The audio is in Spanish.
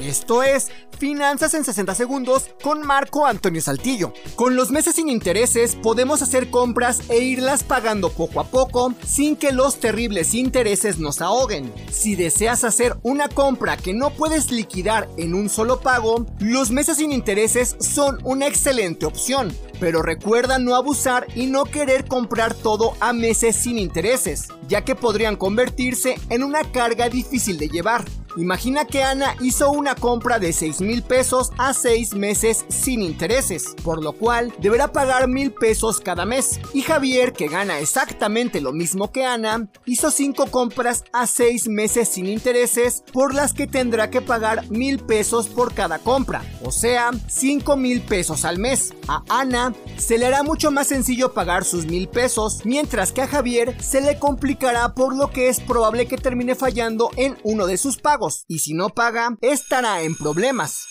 Esto es Finanzas en 60 segundos con Marco Antonio Saltillo. Con los meses sin intereses podemos hacer compras e irlas pagando poco a poco sin que los terribles intereses nos ahoguen. Si deseas hacer una compra que no puedes liquidar en un solo pago, los meses sin intereses son una excelente opción. Pero recuerda no abusar y no querer comprar todo a meses sin intereses, ya que podrían convertirse en una carga difícil de llevar. Imagina que Ana hizo una compra de 6 mil pesos a 6 meses sin intereses, por lo cual deberá pagar mil pesos cada mes. Y Javier, que gana exactamente lo mismo que Ana, hizo 5 compras a 6 meses sin intereses, por las que tendrá que pagar mil pesos por cada compra, o sea, 5 mil pesos al mes. A Ana se le hará mucho más sencillo pagar sus mil pesos, mientras que a Javier se le complicará por lo que es probable que termine fallando en uno de sus pagos y si no paga, estará en problemas.